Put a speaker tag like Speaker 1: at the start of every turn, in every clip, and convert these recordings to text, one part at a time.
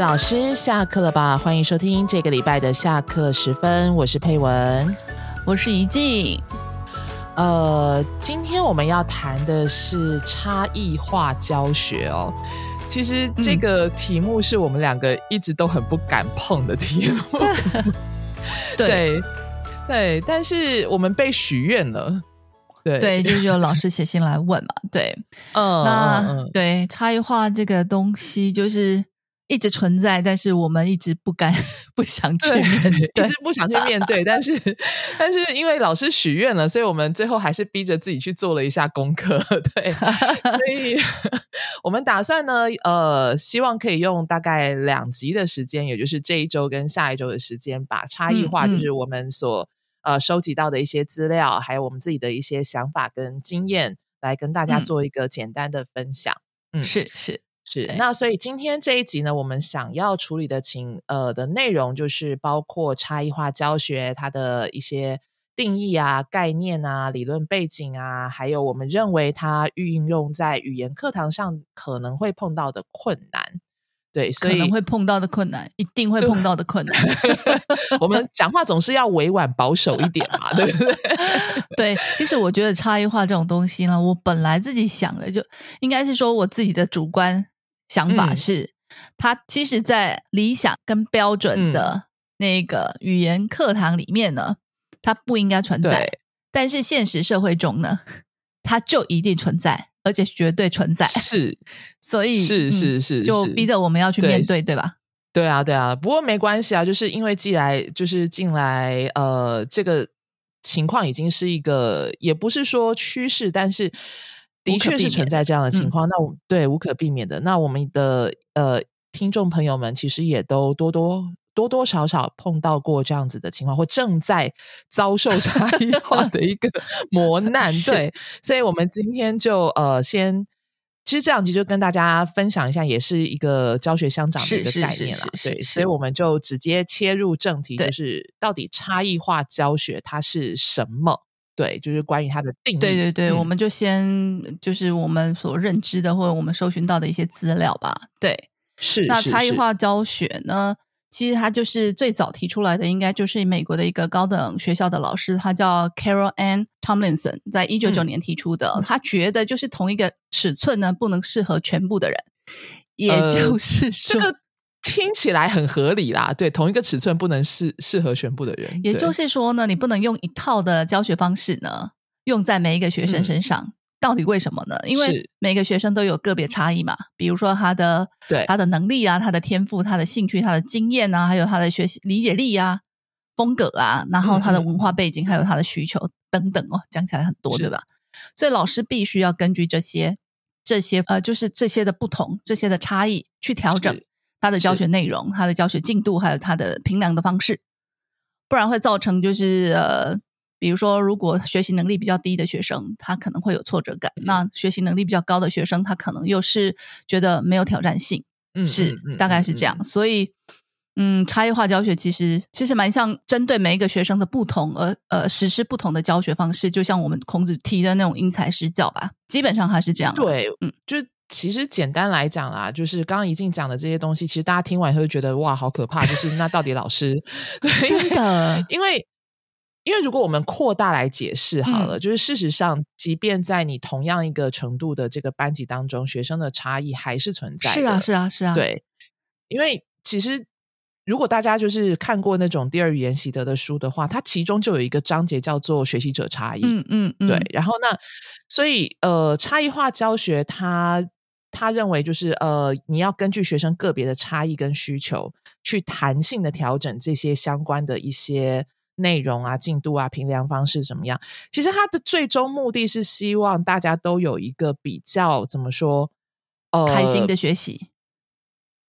Speaker 1: 老师下课了吧？欢迎收听这个礼拜的下课时分，我是佩文，
Speaker 2: 我是怡静。
Speaker 1: 呃，今天我们要谈的是差异化教学哦。其实这个题目是我们两个一直都很不敢碰的题目。对对，但是我们被许愿了。对
Speaker 2: 对，就是有老师写信来问嘛。对，嗯，那对差异化这个东西就是。一直存在，但是我们一直不敢、不想去面对，
Speaker 1: 一直不想去面对。但是，但是因为老师许愿了，所以我们最后还是逼着自己去做了一下功课。对，所以我们打算呢，呃，希望可以用大概两集的时间，也就是这一周跟下一周的时间，把差异化，就是我们所呃收集到的一些资料，还有我们自己的一些想法跟经验，来跟大家做一个简单的分享。
Speaker 2: 嗯，是是。
Speaker 1: 是，那所以今天这一集呢，我们想要处理的情呃的内容，就是包括差异化教学它的一些定义啊、概念啊、理论背景啊，还有我们认为它运用在语言课堂上可能会碰到的困难。对，可
Speaker 2: 能会碰到的困难，一定会碰到的困难。
Speaker 1: 我们讲话总是要委婉保守一点嘛，对不对？
Speaker 2: 对，其实我觉得差异化这种东西呢，我本来自己想的就应该是说我自己的主观。想法是，它其实，在理想跟标准的那个语言课堂里面呢，它不应该存在。但是现实社会中呢，它就一定存在，而且绝对存在。
Speaker 1: 是，
Speaker 2: 所以
Speaker 1: 是是是，
Speaker 2: 就逼着我们要去面对，对吧？
Speaker 1: 对啊，对啊。不过没关系啊，就是因为既来就是进来，呃，这个情况已经是一个，也不是说趋势，但是。的确是存在这样的情况，那我对无可避免的。那我们的呃听众朋友们，其实也都多多多多少少碰到过这样子的情况，或正在遭受差异化的一个 磨难。对，所以我们今天就呃先，其实这两集就跟大家分享一下，也是一个教学相长的一个概念了。对，所以我们就直接切入正题，就是到底差异化教学它是什么？对，就是关于它的定义。
Speaker 2: 对对对，我们就先就是我们所认知的或者我们搜寻到的一些资料吧。对，
Speaker 1: 是
Speaker 2: 那差异化教学呢，其实它就是最早提出来的，应该就是美国的一个高等学校的老师，他叫 Carol Ann Tomlinson，在一九九年提出的。他觉得就是同一个尺寸呢，不能适合全部的人，也就 是
Speaker 1: 这个。听起来很合理啦，对，同一个尺寸不能适适合全部的人。
Speaker 2: 也就是说呢，你不能用一套的教学方式呢，用在每一个学生身上。到底为什么呢？因为每个学生都有个别差异嘛，比如说他的
Speaker 1: 对
Speaker 2: 他的能力啊，他的天赋，他的兴趣，他的经验啊，还有他的学习理解力啊，风格啊，然后他的文化背景，还有他的需求等等哦，讲起来很多，对吧？所以老师必须要根据这些这些呃，就是这些的不同，这些的差异去调整。他的教学内容、他的教学进度，还有他的评量的方式，不然会造成就是呃，比如说，如果学习能力比较低的学生，他可能会有挫折感；那学习能力比较高的学生，他可能又是觉得没有挑战性，嗯是大概是这样。所以，嗯，差异化教学其实其实蛮像针对每一个学生的不同而呃实施不同的教学方式，就像我们孔子提的那种因材施教吧，基本上还是这样。
Speaker 1: 对，嗯，就是。其实简单来讲啦，就是刚刚一静讲的这些东西，其实大家听完以后就觉得哇，好可怕！就是那到底老师
Speaker 2: 真的？
Speaker 1: 因为因为如果我们扩大来解释好了，就是事实上，即便在你同样一个程度的这个班级当中，学生的差异还是存在。
Speaker 2: 是啊，是啊，是啊。
Speaker 1: 对，因为其实如果大家就是看过那种第二语言习得的书的话，它其中就有一个章节叫做学习者差异。
Speaker 2: 嗯嗯，
Speaker 1: 对。然后那所以呃，差异化教学它。他认为，就是呃，你要根据学生个别的差异跟需求，去弹性的调整这些相关的一些内容啊、进度啊、评量方式怎么样？其实他的最终目的是希望大家都有一个比较怎么说，
Speaker 2: 呃，开心的学习，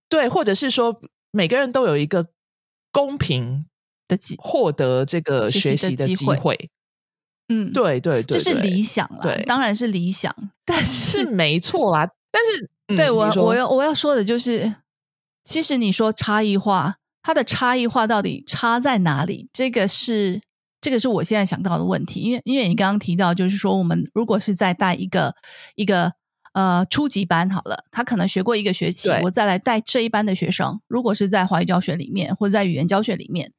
Speaker 1: 对，或者是说每个人都有一个公平
Speaker 2: 的机
Speaker 1: 获得这个学习的机会。
Speaker 2: 嗯，
Speaker 1: 对对对，
Speaker 2: 这是理想啦，对，当然是理想，但
Speaker 1: 是没错啦。但是，
Speaker 2: 对我我要我要说的就是，其实你说差异化，它的差异化到底差在哪里？这个是这个是我现在想到的问题。因为因为你刚刚提到，就是说我们如果是在带一个一个呃初级班好了，他可能学过一个学期，我再来带这一班的学生。如果是在华语教学里面或者在语言教学里面，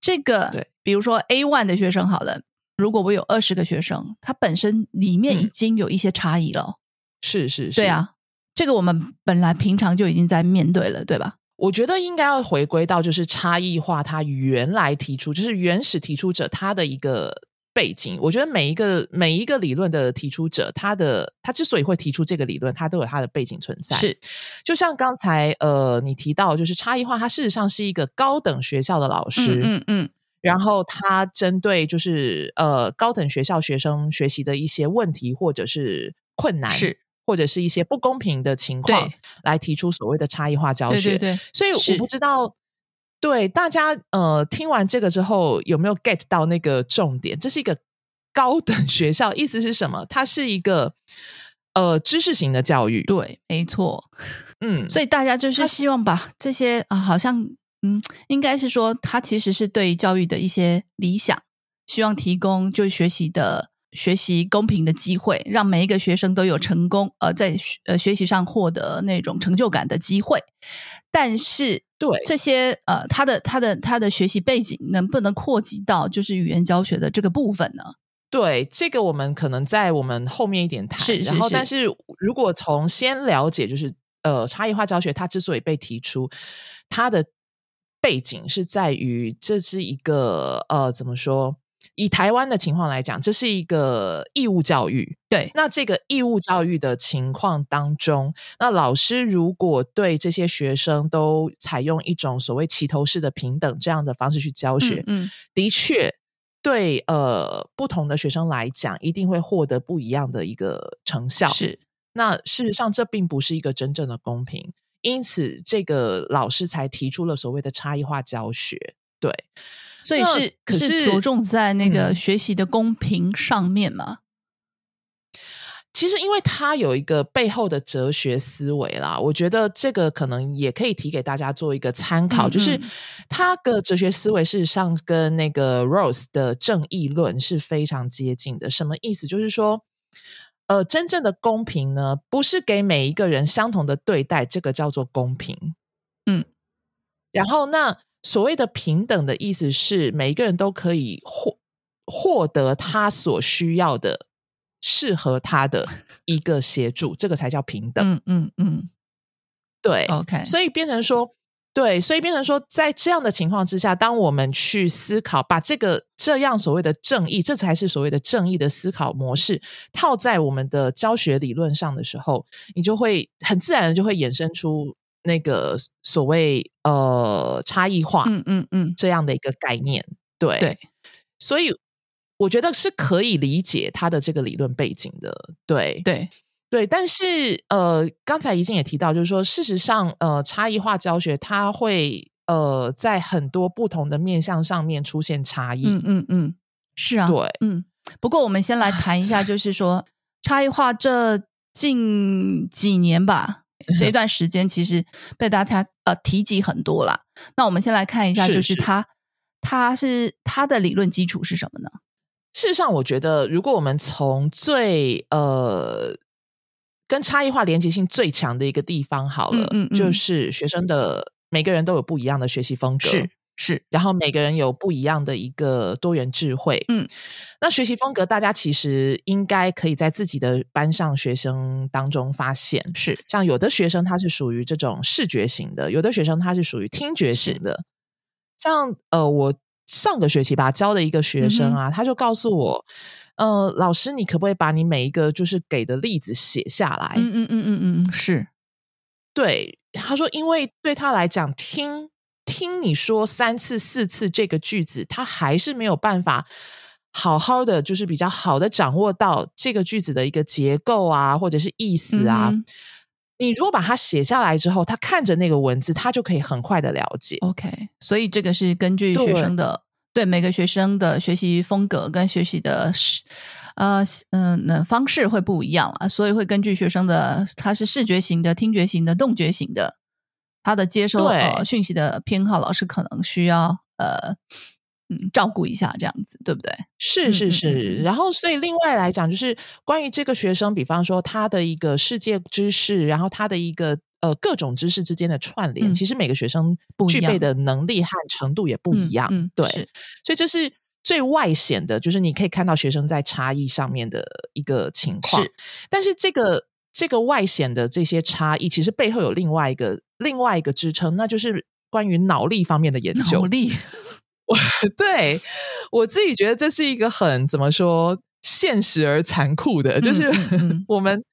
Speaker 2: 这个比如说 A one 的学生好了，如果我有二十个学生，他本身里面已
Speaker 1: 嗯
Speaker 2: 经有一些差异了。
Speaker 1: 是是是，
Speaker 2: 对。啊，这个我们本来平常就已经在面对了，对吧？
Speaker 1: 我觉得应该要回归到就是差异化，它原来提出就是原始提出者他的一个背景。我觉得每一个每一个理论的提出者，他的他之所以会提出这个理论，他都有他的背景存在。
Speaker 2: 是，
Speaker 1: 就像刚才呃你提到，就是差异化，它事实上是一个高等学校的老师，
Speaker 2: 嗯嗯嗯，
Speaker 1: 然后他针对就是呃高等学校学生学习的一些问题或者是困难，
Speaker 2: 是
Speaker 1: 或者是一些不公平的情况，来提出所谓的差异化教学。
Speaker 2: 对对对，
Speaker 1: 所以我不知道，对大家呃听完这个之后有没有 get 到那个重点？这是一个高等学校，意思是什么？它是一个呃知识型的教育。
Speaker 2: 对，没错。
Speaker 1: 嗯，
Speaker 2: 所以大家就是希望把这些啊，好像嗯，应该是说，它其实是对教育的一些理想，希望提供就学习的学习公平的机会，让每一个学生都有成功呃在学呃学习上获得那种成就感的机会。但是
Speaker 1: 对
Speaker 2: 这些呃，他的他的他的学习背景能不能扩及到就是语言教学的这个部分呢？
Speaker 1: 对，这个我们可能在我们后面一点谈。
Speaker 2: 是是
Speaker 1: 然后，但是如果从先了解，就是呃，差异化教学它之所以被提出，它的背景是在于这是一个呃，怎么说？以台湾的情况来讲，这是一个义务教育。
Speaker 2: 对，
Speaker 1: 那这个义务教育的情况当中，那老师如果对这些学生都采用一种所谓齐头式的平等这样的方式去教学，
Speaker 2: 嗯嗯
Speaker 1: 的确对呃不同的学生来讲，一定会获得不一样的一个成效。
Speaker 2: 是
Speaker 1: 那事实上，这并不是一个真正的公平，因此这个老师才提出了所谓的差异化教学。对，
Speaker 2: 所以是
Speaker 1: 可是
Speaker 2: 着重在那个
Speaker 1: 嗯
Speaker 2: 学习的公平上面嘛？
Speaker 1: 其实因为它有一个背后的哲学思维啦，我觉得这个可能也可以提给大家做一个参考，
Speaker 2: 嗯
Speaker 1: 就是
Speaker 2: 嗯
Speaker 1: 它的哲学思维事实上跟那个 Rose 的正义论是非常接近的。什么意思？就是说。呃，真正的公平呢，不是给每一个人相同的对待，这个叫做公平。
Speaker 2: 嗯，
Speaker 1: 然后那所谓的平等的意思是，每一个人都可以获获得他所需要的、适合他的一个协助，这个才叫平等。
Speaker 2: 嗯嗯嗯
Speaker 1: 对
Speaker 2: ，OK，
Speaker 1: 所以变成说，对，所以变成说，在这样的情况之下，当我们去思考，把这个这样所谓的正义，这才是所谓的正义的思考模式，套在我们的教学理论上的时候，你就会很自然的就会衍生出那个所谓呃差异化
Speaker 2: 嗯嗯嗯，
Speaker 1: 这样的一个概念。对
Speaker 2: 对，
Speaker 1: 所以我觉得是可以理解他的这个理论背景的。对，
Speaker 2: 对，
Speaker 1: 对，但是呃，刚才怡静也提到，就是说，事实上，呃，差异化教学它会呃在很多不同的面向上面出现差异。
Speaker 2: 嗯嗯嗯，是啊，
Speaker 1: 对，
Speaker 2: 嗯。不过我们先来谈一下，就是说差异化这近几年吧，这一段时间其实被大家呃提及很多啦。那我们先来看一下，就是他他是他的理论基础是什么呢？
Speaker 1: 事实上，我觉得如果我们从最呃跟差异化连接性最强的一个地方好了，
Speaker 2: 嗯嗯嗯
Speaker 1: 就是学生的每个人都有不一样的学习风格，
Speaker 2: 是是，
Speaker 1: 然后每个人有不一样的一个多元智慧。
Speaker 2: 嗯，
Speaker 1: 那学习风格，大家其实应该可以在自己的班上学生当中发现。
Speaker 2: 是
Speaker 1: 像有的学生他是属于这种视觉型的，有的学生他是属于听觉型的。像呃，我上个学期吧教的一个学生啊，他就告诉我，呃，老师，你可不可以把你每一个就是给的例子写下来？
Speaker 2: 嗯嗯嗯嗯嗯嗯，是
Speaker 1: 对，他说，因为对他来讲，听听你说三次四次这个句子，他还是没有办法好好的，就是比较好的掌握到这个句子的一个结构啊，或者是意思啊。
Speaker 2: 嗯
Speaker 1: 你如果把它写下来之后，他看着那个文字，他就可以很快的了解。
Speaker 2: OK，所以这个是根据学生的对每个学生的学习风格跟学习的视呃嗯那、方式会不一样啊，所以会根据学生的他是视觉型的、听觉型的、动觉型的，他的接收讯息的偏好，老师可能需要呃嗯照顾一下，这样子对不对？
Speaker 1: 是是是。然后，所以另外来讲，就是关于这个学生，比方说他的一个世界知识，然后他的一个呃各种知识之间的串联，其实每个学生具备的能力和程度也不一样。对，所以这是最外显的，就是你可以看到学生在差异上面的一个情况。但是这个。这个外显的这些差异，其实背后有另外一个另外一个支撑，那就是关于脑力方面的研究。
Speaker 2: 脑力，
Speaker 1: 我 对我自己觉得这是一个很怎么说现实而残酷的，就是我们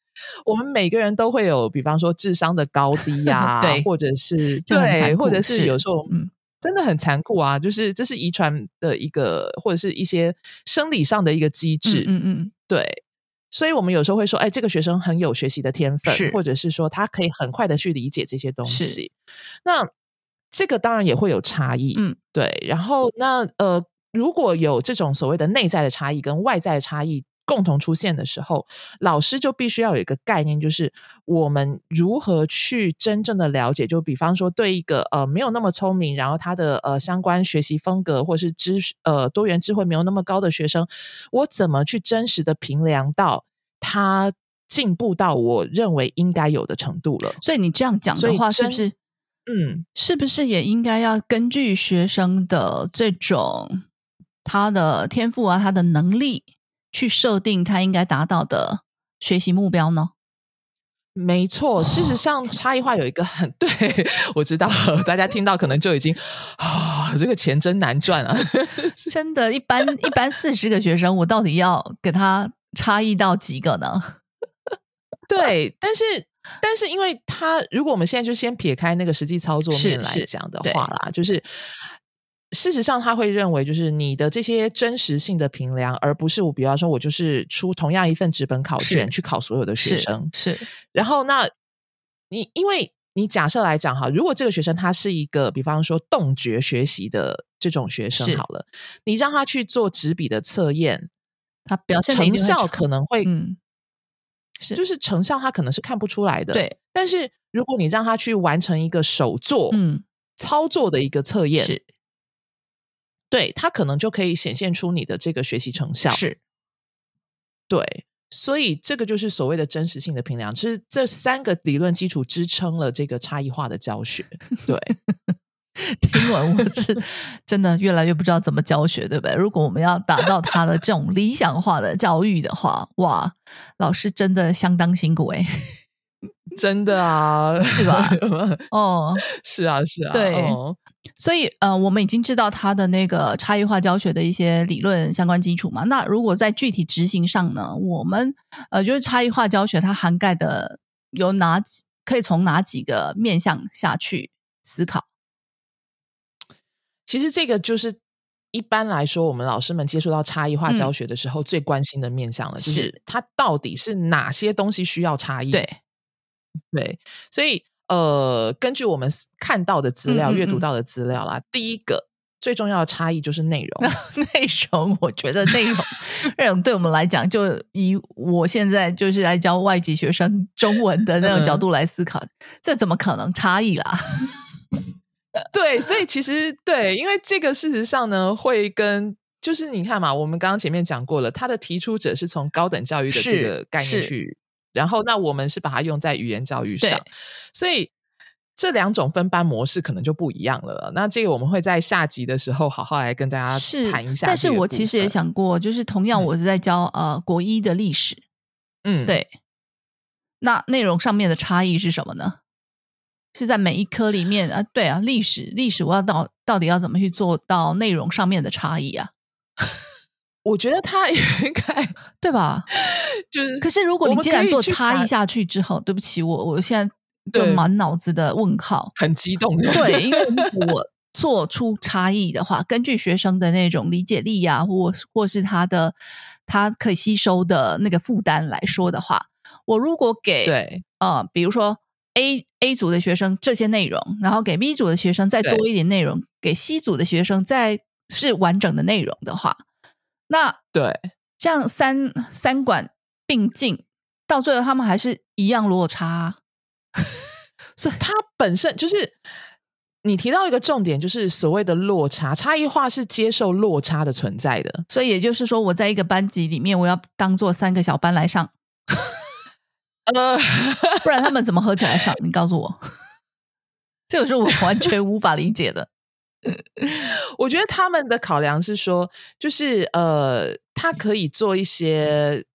Speaker 1: 我们每个人都会有，比方说智商的高低呀，
Speaker 2: 对，
Speaker 1: 或者是对，或者是有时候嗯，真的很残酷啊，就是这是遗传的一个，或者是一些生理上的一个机制，
Speaker 2: 嗯嗯，
Speaker 1: 对。所以，我们有时候会说，哎，这个学生很有学习的天分，或者是说他可以很快的去理解这些东西。那这个当然也会有差异，嗯，对。然后，那呃，如果有这种所谓的内在的差异跟外在的差异。共同出现的时候，老师就必须要有一个概念，就是我们如何去真正的了解。就比方说，对一个呃没有那么聪明，然后他的呃相关学习风格或是知呃多元智慧没有那么高的学生，我怎么去真实的评量到他进步到我认为应该有的程度了？
Speaker 2: 所以你这样讲的话，是不是？
Speaker 1: 嗯，
Speaker 2: 是不是也应该要根据学生的这种他的天赋啊，他的能力？去设定他应该达到的学习目标呢？
Speaker 1: 没错，事实上差异化有一个很 对我知道，大家听到可能就已经啊，这个钱真难赚啊！
Speaker 2: 真的，一般一般四十个学生，我到底要给他差异到几个呢？
Speaker 1: 对，但是但是，因为他如果我们现在就先撇开那个实际操作面来讲的话啦，就是。事实上，他会认为就是你的这些真实性的评量，而不是我，比方说，我就是出同样一份纸本考卷去考所有的学生。
Speaker 2: 是，
Speaker 1: 然后那你因为你假设来讲哈，如果这个学生他是一个比方说动觉学习的这种学生，好了，你让他去做纸笔的测验，
Speaker 2: 他表现
Speaker 1: 成效可能会，
Speaker 2: 嗯，
Speaker 1: 是，就是成效他可能是看不出来的。
Speaker 2: 对，
Speaker 1: 但是如果你让他去完成一个手作，
Speaker 2: 嗯，
Speaker 1: 操作的一个测验
Speaker 2: 是。
Speaker 1: 对他可能就可以显现出你的这个学习成效，
Speaker 2: 是，
Speaker 1: 对，所以这个就是所谓的真实性的评量，其实这三个理论基础支撑了这个差异化的教学。对，
Speaker 2: 听完我是真的越来越不知道怎么教学，对不对？如果我们要达到他的这种理想化的教育的话，哇，老师真的相当辛苦哎，
Speaker 1: 真的啊，
Speaker 2: 是吧？哦，
Speaker 1: 是啊，是啊，
Speaker 2: 对。所以，呃，我们已经知道它的那个差异化教学的一些理论相关基础嘛。那如果在具体执行上呢，我们呃，就是差异化教学它涵盖的有哪几，可以从哪几个面向下去思考？
Speaker 1: 其实这个就是一般来说，我们老师们接触到差异化教学的时候最关心的面向了，就是它到底是哪些东西需要差异？
Speaker 2: 对，
Speaker 1: 对，所以。呃，根据我们看到的资料、阅读到的资料啦，第一个最重要的差异就是内容。
Speaker 2: 内容，我觉得内容 内容对我们来讲，就以我现在就是来教外籍学生中文的那种角度来思考，这怎么可能差异啦？
Speaker 1: 对，所以其实对，因为这个事实上呢，会跟就是你看嘛，我们刚刚前面讲过了，他的提出者是从高等教育的这个概念去。然后，那我们是把它用在语言教育上，所以这两种分班模式可能就不一样了。那这个我们会在下集的时候好好来跟大家谈一下。
Speaker 2: 但是我其实也想过，就是同样我是在教呃国一的历史，
Speaker 1: 嗯，
Speaker 2: 对。那内容上面的差异是什么呢？是在每一科里面啊？对啊，历史历史我要到到底要怎么去做到内容上面的差异啊？
Speaker 1: 我觉得他 应该
Speaker 2: 对吧？
Speaker 1: 就是，
Speaker 2: 可是如果你既然做差异下去之后，对不起，我我现在就满脑子的问号，
Speaker 1: 很激动。
Speaker 2: 对，因为我 做出差异的话，根据学生的那种理解力呀，或或是他的他可以吸收的那个负担来说的话，我如果给
Speaker 1: 对
Speaker 2: 呃，比如说 A A 组的学生这些内容，然后给 B 组的学生再多一点内容，给 C 组的学生再是完整的内容的话。那
Speaker 1: 对，
Speaker 2: 这样三三管并进，到最后他们还是一样落差，
Speaker 1: 所以它本身就是你提到一个重点，就是所谓的落差，差异化是接受落差的存在的。
Speaker 2: 所以也就是说，我在一个班级里面，我要当做三个小班来上，呃，不然他们怎么合起来上？你告诉我，这个是我完全无法理解的。
Speaker 1: 我觉得他们的考量是说，就是呃，他可以做一些。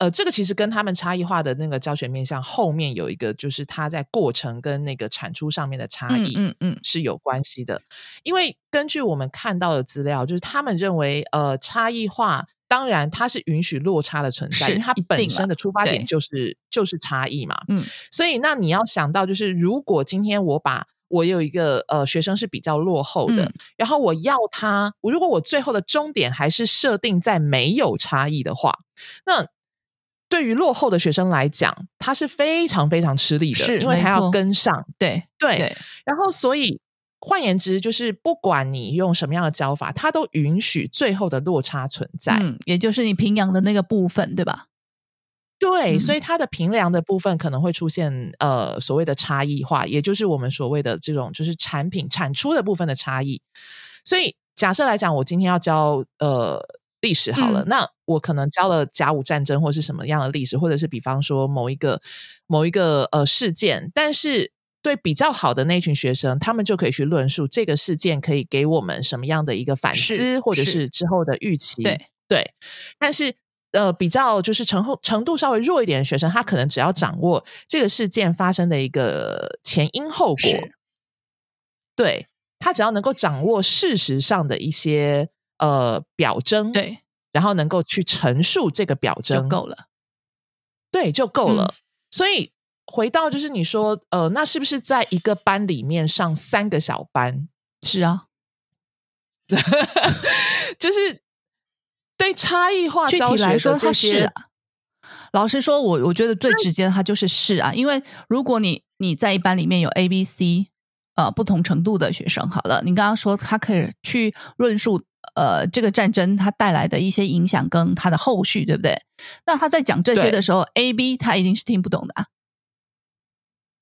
Speaker 1: 呃，这个其实跟他们差异化的那个教学面向后面有一个，就是他在过程跟那个产出上面的差异，嗯嗯，是有关系的。因为根据我们看到的资料，就是他们认为，呃，差异化当然它是允许落差的存在，因为它本身的出发点就是就是差异嘛，嗯。所以那你要想到，就是如果今天我把我有一个呃学生是比较落后的，然后我要他，我如果我最后的终点还是设定在没有差异的话，那对于落后的学生来讲，他是非常非常吃力的，因为他要跟上。
Speaker 2: 对
Speaker 1: 对，然后所以换言之，就是不管你用什么样的教法，他都允许最后的落差存在。嗯，
Speaker 2: 也就是你平阳的那个部分，对吧？
Speaker 1: 对，所以它的平量的部分可能会出现呃所谓的差异化，也就是我们所谓的这种就是产品产出的部分的差异。所以假设来讲，我今天要教呃。历史好了，那我可能教了甲午战争或是什么样的历史，或者是比方说某一个某一个呃事件，但是对比较好的那群学生，他们就可以去论述这个事件可以给我们什么样的一个反思，或者是之后的预期。
Speaker 2: 对
Speaker 1: 对，但是呃，比较就是程后程度稍微弱一点的学生，他可能只要掌握这个事件发生的一个前因后果，对他只要能够掌握事实上的一些。呃，表征
Speaker 2: 对，
Speaker 1: 然后能够去陈述这个表征
Speaker 2: 就够了，
Speaker 1: 对，就够了。所以回到就是你说，呃，那是不是在一个班里面上三个小班？
Speaker 2: 是啊，
Speaker 1: 就是对差异化具体
Speaker 2: 来说，它是。老实说，我我觉得最直接的，它就是是啊，因为如果你你在一班里面有 A、B、C 呃不同程度的学生，好了，你刚刚说他可以去论述。呃，这个战争它带来的一些影响跟它的后续，对不对？那他在讲这些的时候，A、B 他一定是听不懂的，啊，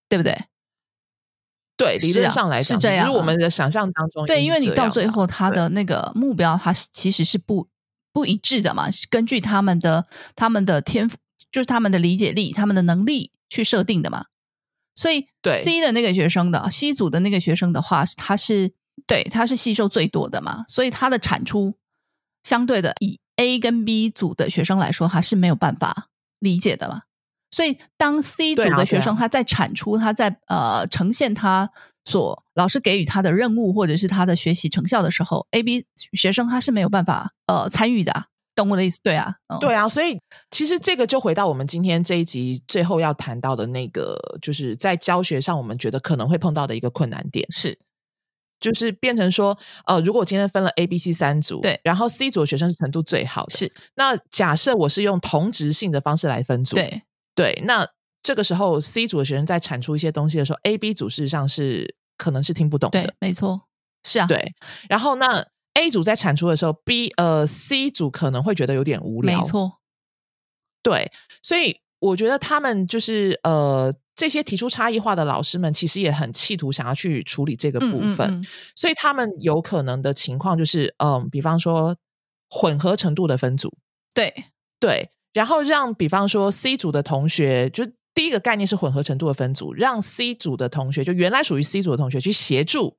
Speaker 2: 对不对？
Speaker 1: 对，理论上来
Speaker 2: 讲是这样。
Speaker 1: 是我们的想象当中，
Speaker 2: 对，因为你到最后他的那个目标，它其实是不不一致的嘛。根据他们的他们的天赋，就是他们的理解力、他们的能力去设定的嘛。所以，C 的那个学生的 C 组的那个学生的话，他是。对，他是吸收最多的嘛，所以他的产出相对的，以 A 跟 B 组的学生来说，还是没有办法理解的嘛。所以当 C 组的学生他在产出，他在呃呈现他所老师给予他的任务或者是他的学习成效的时候，A、B 学生他是没有办法呃参与的，懂我的意思？对啊，
Speaker 1: 对啊，所以其实这个就回到我们今天这一集最后要谈到的那个，就是在教学上我们觉得可能会碰到的一个困难点
Speaker 2: 是。
Speaker 1: 就是变成说，呃，如果我今天分了 A、B、C 三组，
Speaker 2: 对，
Speaker 1: 然后 C 组的学生是程度最好的，
Speaker 2: 是。
Speaker 1: 那假设我是用同质性的方式来分组，
Speaker 2: 对，
Speaker 1: 对，那这个时候 C 组的学生在产出一些东西的时候，A、B 组事实上是可能是听不懂的，
Speaker 2: 没错，是啊，
Speaker 1: 对。然后那 A 组在产出的时候，B 呃 C 组可能会觉得有点无聊，
Speaker 2: 没错，
Speaker 1: 对。所以我觉得他们就是呃。这些提出差异化的老师们，其实也很企图想要去处理这个部分，所以他们有可能的情况就是，嗯，比方说混合程度的分组，
Speaker 2: 对
Speaker 1: 对，然后让比方说 C 组的同学，就第一个概念是混合程度的分组，让 C 组的同学，就原来属于 C 组的同学去协助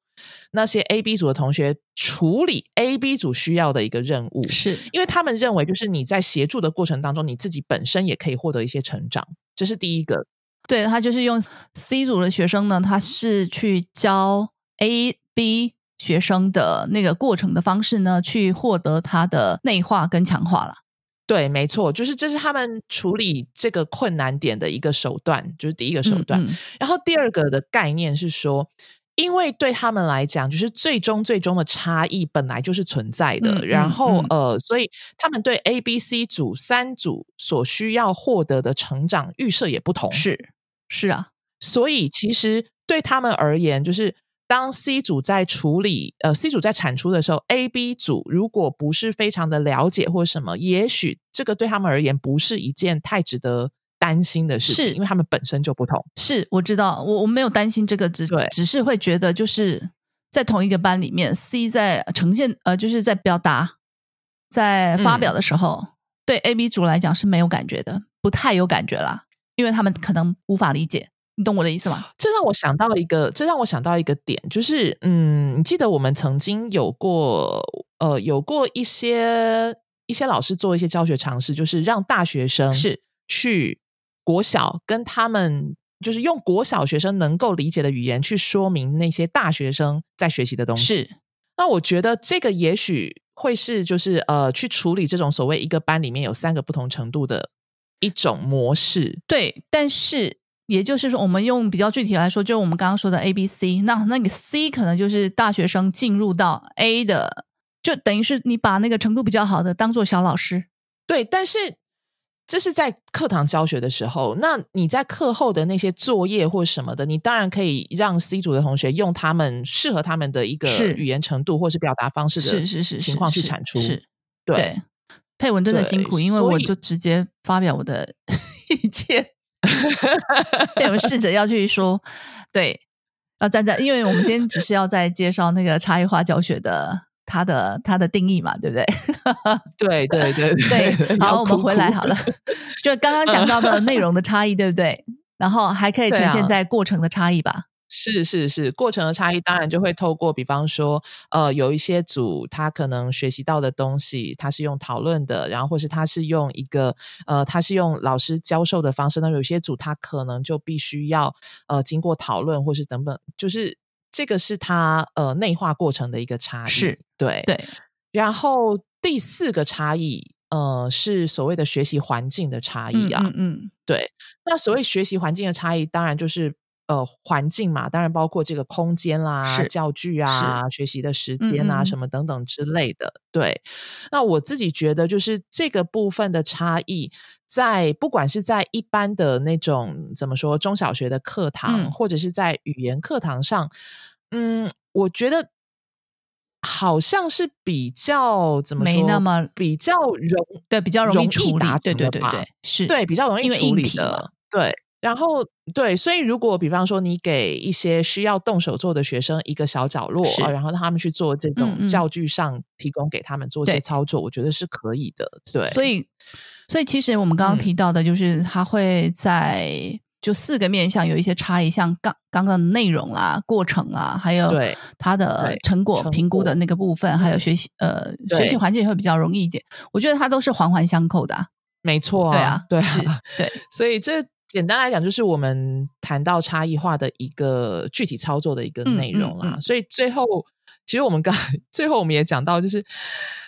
Speaker 1: 那些 A、B 组的同学处理 A、B 组需要的一个任务，
Speaker 2: 是
Speaker 1: 因为他们认为，就是你在协助的过程当中，你自己本身也可以获得一些成长，这是第一个。
Speaker 2: 对他就是用 C 组的学生呢，他是去教 A、B 学生的那个过程的方式呢，去获得他的内化跟强化了。
Speaker 1: 对，没错，就是这是他们处理这个困难点的一个手段，就是第一个手段。然后第二个的概念是说，因为对他们来讲，就是最终最终的差异本来就是存在的。然后呃，所以他们对 A、B、C 组三组所需要获得的成长预设也不同。
Speaker 2: 是。是啊，
Speaker 1: 所以其实对他们而言，就是当 C 组在处理呃 C 组在产出的时候，A、B 组如果不是非常的了解或什么，也许这个对他们而言不是一件太值得担心的事情，因为他们本身就不同。
Speaker 2: 是，我知道，我我没有担心这个，只只是会觉得就是在同一个班里面，C 在呈现呃，就是在表达、在发表的时候，对 A、B 组来讲是没有感觉的，不太有感觉啦，因为他们可能无法理解。你懂我的意思吗？
Speaker 1: 这让我想到一个，这让我想到一个点，就是嗯，你记得我们曾经有过呃，有过一些一些老师做一些教学尝试，就是让大学生
Speaker 2: 是
Speaker 1: 去国小跟他们。就是用国小学生能够理解的语言去说明那些大学生在学习的东西。
Speaker 2: 是，
Speaker 1: 那我觉得这个也许会是，就是呃，去处理这种所谓一个班里面有三个不同程度的一种模式。
Speaker 2: 对，但是也就是说，我们用比较具体来说，就是我们刚刚说的 A、B、C，那那个 C 可能就是大学生进入到 A 的，就等于是你把那个程度比较好的当做小老师。
Speaker 1: 对，但是。这是在课堂教学的时候，那你在课后的那些作业或什么的，你当然可以让 C 组的同学用他们适合他们的一个语言程度或是表达方式的情况去产出。
Speaker 2: 是，
Speaker 1: 对。
Speaker 2: 佩文真的辛苦，因为我就直接发表我的 意见。佩文试着要去说，对，要站在，因为我们今天只是要在介绍那个差异化教学的。它的它的定义嘛，对不对？
Speaker 1: 对对对
Speaker 2: 对。好，我们回来好了。就刚刚讲到的内容的差异，对不对？然后还可以呈现在过程的差异吧？
Speaker 1: 是是是，过程的差异当然就会透过，比方说，呃，有一些组他可能学习到的东西，他是用讨论的，然后或是他是用一个呃，他是用老师教授的方式。那有些组他可能就必须要呃经过讨论，或是等等，就是。这个是他呃内化过程的一个差异，
Speaker 2: 是
Speaker 1: 对
Speaker 2: 对。
Speaker 1: 然后第四个差异，呃，是所谓的学习环境的差异啊，嗯，对。那所谓学习环境的差异，当然就是呃环境嘛，当然包括这个空间啦、教具啊、学习的时间啊什么等等之类的。对。那我自己觉得，就是这个部分的差异，在不管是在一般的那种怎么说中小学的课堂，或者是在语言课堂上。嗯，我觉得好像是比较怎么
Speaker 2: 没那么
Speaker 1: 比较容
Speaker 2: 对比较容易处理，
Speaker 1: 对
Speaker 2: 对对对，是
Speaker 1: 对比较容易处理的，对。然后对，所以如果比方说你给一些需要动手做的学生一个小角落啊，然后他们去做这种教具上提供给他们做一些操作，我觉得是可以的。对，
Speaker 2: 所以所以其实我们刚刚提到的就是他会在。就四个面向有一些差异，像刚刚刚的内容啦、过程啊，还有
Speaker 1: 对
Speaker 2: 它的成果评估的那个部分，还有学习呃学习环境也会比较容易一点。我觉得它都是环环相扣的，
Speaker 1: 没错，
Speaker 2: 对啊，
Speaker 1: 对
Speaker 2: 是，对。
Speaker 1: 所以这简单来讲，就是我们谈到差异化的一个具体操作的一个内容啦。所以最后，其实我们刚 最后我们也讲到，就是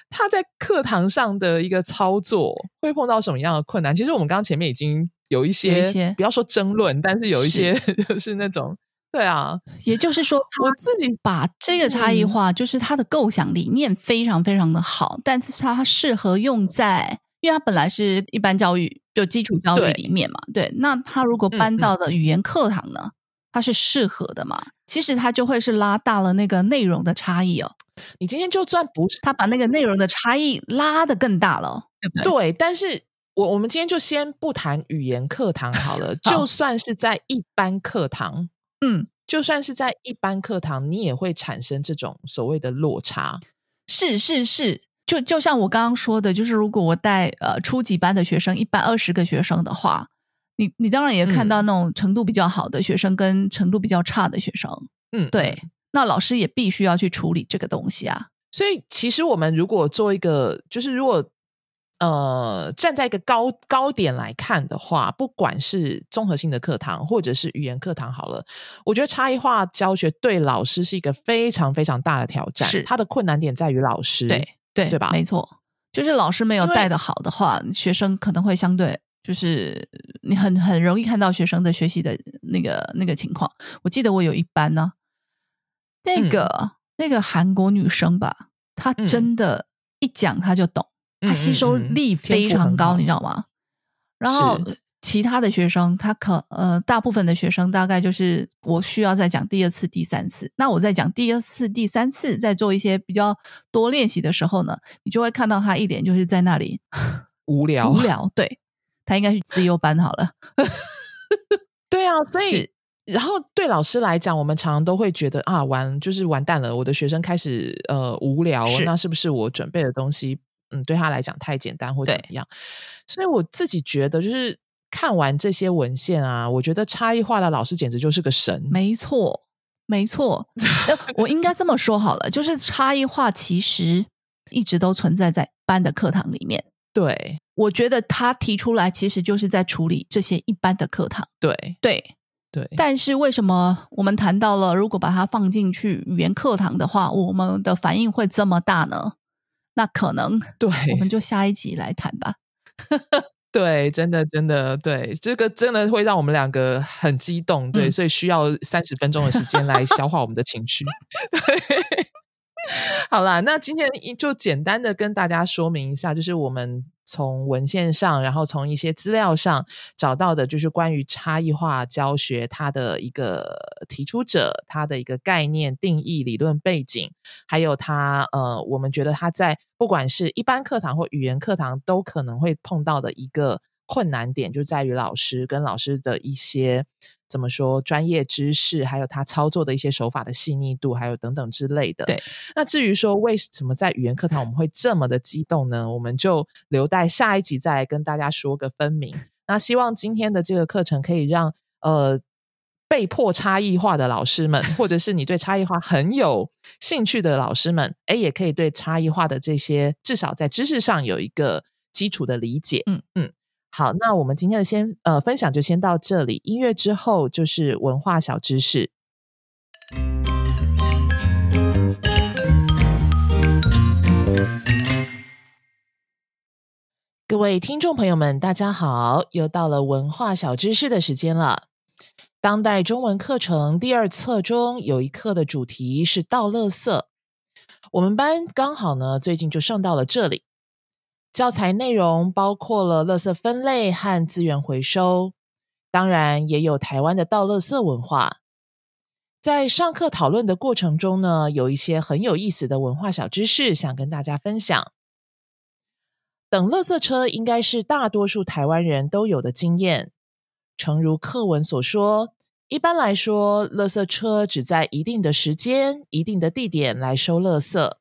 Speaker 1: 他在课堂上的一个操作会碰到什么样的困难。其实我们刚刚前面已经。有一些，不要说争论，但是有一些 就是那种，对啊，
Speaker 2: 也就是说，
Speaker 1: 我自己
Speaker 2: 把这个差异化，就是他的构想理念非常非常的好，但是它适合用在，因为它本来是一般教育就基础教育里面嘛，对，那他如果搬到的语言课堂呢，它是适合的嘛？其实它就会是拉大了那个内容的差异哦。
Speaker 1: 你今天就算不是
Speaker 2: 他把那个内容的差异拉的更大了，对不
Speaker 1: 对？对，但是。我我们今天就先不谈语言课堂好了，就算是在一般课堂，嗯，就算是在一般课堂，你也会产生这种所谓的落差。
Speaker 2: 是是是，就就像我刚刚说的，就是如果我带呃初级班的学生，一般二十个学生的话，你你当然也看到那种程度比较好的学生跟程度比较差的学生，嗯，对，那老师也必须要去处理这个东西啊。
Speaker 1: 所以其实我们如果做一个，就是如果。呃，站在一个高高点来看的话，不管是综合性的课堂或者是语言课堂，好了，我觉得差异化教学对老师是一个非常非常大的挑战。
Speaker 2: 是
Speaker 1: 它的困难点在于老师，
Speaker 2: 对对
Speaker 1: 对吧？
Speaker 2: 没错，就是老师没有带的好的话，学生可能会相对就是你很很容易看到学生的学习的那个那个情况。我记得我有一班呢，那个那个韩国女生吧，她真的，一讲她就懂。她吸收力非常高，你知道吗？然后其他的学生，他可呃，大部分的学生大概就是我需要再讲第二次、第三次。那我在讲第二次、第三次，在做一些比较多练习的时候呢，你就会看到他一脸就是在那里
Speaker 1: 无聊
Speaker 2: 无聊。对他应该是自优班好了。
Speaker 1: 对啊，所以然后对老师来讲，我们常常都会觉得啊，完就是完蛋了，我的学生开始呃无聊，那是不是我准备的东西嗯对他来讲太简单或怎么样？所以我自己觉得，就是看完这些文献啊，我觉得差异化的老师简直就是个神。
Speaker 2: 没错，没错，我应该这么说好了，就是差异化其实一直都存在在班的课堂里面。
Speaker 1: 对，
Speaker 2: 我觉得他提出来其实就是在处理这些一般的课堂。
Speaker 1: 对，
Speaker 2: 对。
Speaker 1: 对，
Speaker 2: 但是为什么我们谈到了，如果把它放进去语言课堂的话，我们的反应会这么大呢？那可能，
Speaker 1: 对，
Speaker 2: 我们就下一集来谈吧。
Speaker 1: 对，真的，真的，对，这个真的会让我们两个很激动，对，所以需要三十分钟的时间来消化我们的情绪。好啦，那今天就简单的跟大家说明一下，就是我们。从文献上，然后从一些资料上找到的，就是关于差异化教学它的一个提出者，它的一个概念定义、理论背景，还有他呃，我们觉得他在不管是一般课堂或语言课堂都可能会碰到的一个困难点，就在于老师跟老师的一些。怎么说？专业知识，还有他操作的一些手法的细腻度，还有等等之类的。
Speaker 2: 对。
Speaker 1: 那至于说为什么在语言课堂我们会这么的激动呢？我们就留待下一集再来跟大家说个分明。那希望今天的这个课程可以让呃被迫差异化的老师们，或者是你对差异化很有兴趣的老师们，哎，也可以对差异化的这些至少在知识上有一个基础的理解。嗯嗯。好，那我们今天的先呃分享就先到这里。音乐之后就是文化小知识。各位听众朋友们，大家好，又到了文化小知识的时间了。当代中文课程第二册中有一课的主题是倒垃圾，我们班刚好呢最近就上到了这里。教材内容包括了垃圾分类和资源回收，当然也有台湾的倒垃圾文化。在上课讨论的过程中呢，有一些很有意思的文化小知识想跟大家分享。等垃圾车应该是大多数台湾人都有的经验。诚如课文所说，一般来说，垃圾车只在一定的时间、一定的地点来收垃圾。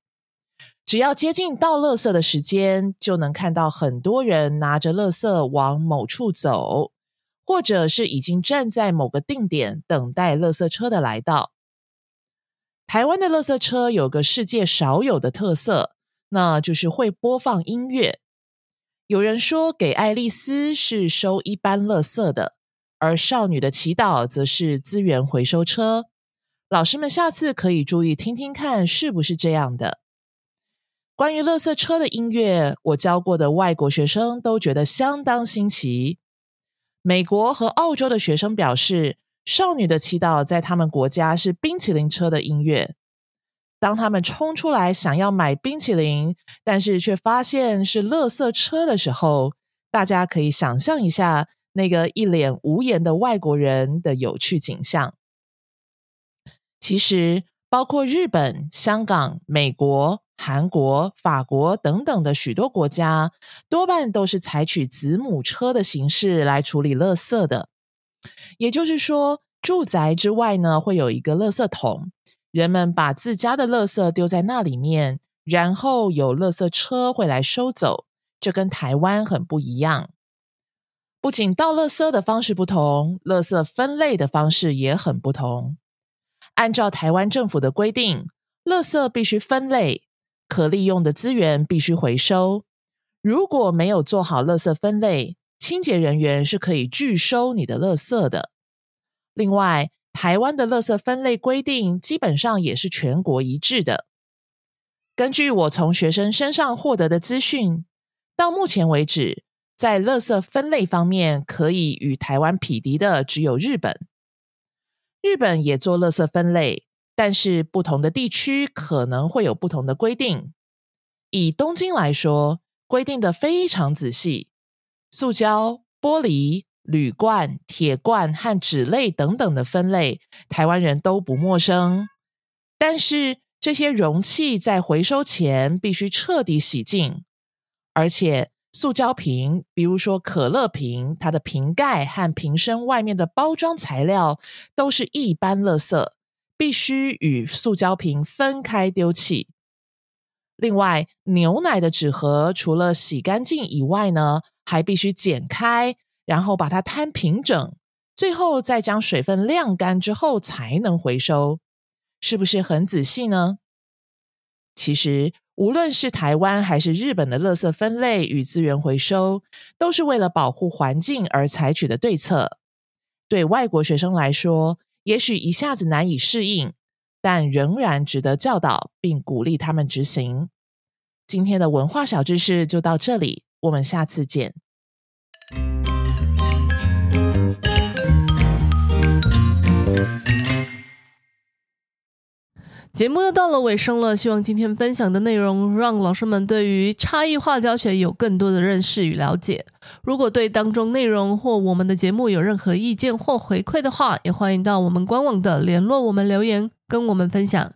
Speaker 1: 只要接近到垃圾的时间，就能看到很多人拿着垃圾往某处走，或者是已经站在某个定点等待垃圾车的来到。台湾的垃圾车有个世界少有的特色，那就是会播放音乐。有人说，给爱丽丝是收一般垃圾的，而少女的祈祷则是资源回收车。老师们下次可以注意听听看，是不是这样的。关于垃圾车的音乐，我教过的外国学生都觉得相当新奇。美国和澳洲的学生表示，《少女的祈祷》在他们国家是冰淇淋车的音乐。当他们冲出来想要买冰淇淋，但是却发现是垃圾车的时候，大家可以想象一下那个一脸无言的外国人的有趣景象。其实，包括日本、香港、美国。韩国、法国等等的许多国家，多半都是采取子母车的形式来处理垃圾的。也就是说，住宅之外呢，会有一个垃圾桶，人们把自家的垃圾丢在那里面，然后有垃圾车会来收走。这跟台湾很不一样。不仅倒垃圾的方式不同，垃圾分类的方式也很不同。按照台湾政府的规定，垃圾必须分类。可利用的资源必须回收。如果没有做好垃圾分类，清洁人员是可以拒收你的垃圾的。另外，台湾的垃圾分类规定基本上也是全国一致的。根据我从学生身上获得的资讯，到目前为止，在垃圾分类方面可以与台湾匹敌的只有日本。日本也做垃圾分类。但是不同的地区可能会有不同的规定。以东京来说，规定的非常仔细，塑胶、玻璃、铝罐、铁罐和纸类等等的分类，台湾人都不陌生。但是这些容器在回收前必须彻底洗净，而且塑胶瓶，比如说可乐瓶，它的瓶盖和瓶身外面的包装材料都是一般垃圾，必须与塑胶瓶分开丢弃。另外，牛奶的纸盒除了洗干净以外呢，还必须剪开，然后把它摊平整，最后再将水分晾干之后才能回收。是不是很仔细呢？其实，无论是台湾还是日本的垃圾分类与资源回收，都是为了保护环境而采取的对策。对外国学生来说，也许一下子难以适应。但仍然值得教导并鼓励他们执行。今天的文化小知识就到这里，我们下次见。
Speaker 2: 节目又到了尾声了，希望今天分享的内容让老师们对于差异化教学有更多的认识与了解。如果对当中内容或我们的节目有任何意见或回馈的话，也欢迎到我们官网的联络我们留言，跟我们分享。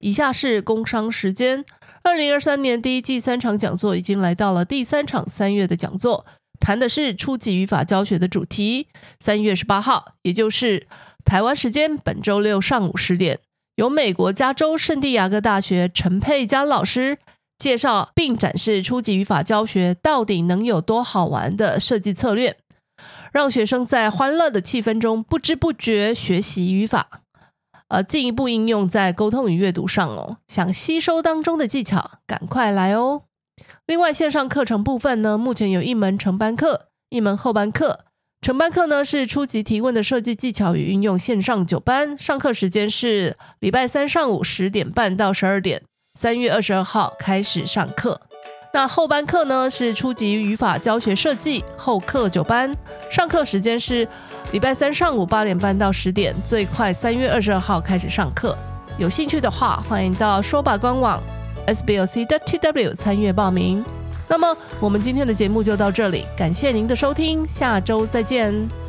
Speaker 2: 以下是工商时间：二零二三年第一季三场讲座已经来到了第三场三月的讲座，谈的是初级语法教学的主题。三月十八号，也就是台湾时间本周六上午十点。由美国加州圣地亚哥大学陈佩佳老师介绍并展示初级语法教学到底能有多好玩的设计策略，让学生在欢乐的气氛中不知不觉学习语法，呃，进一步应用在沟通与阅读上哦。想吸收当中的技巧，赶快来哦！另外，线上课程部分呢，目前有一门成班课，一门后班课。承班课呢是初级提问的设计技巧与运用线上九班，上课时间是礼拜三上午十点半到十二点，三月二十二号开始上课。那后班课呢是初级语法教学设计后课九班，上课时间是礼拜三上午八点半到十点，最快三月二十二号开始上课。有兴趣的话，欢迎到说吧官网 sblc.tw 参阅报名。那么，我们今天的节目就到这里，感谢您的收听，下周再见。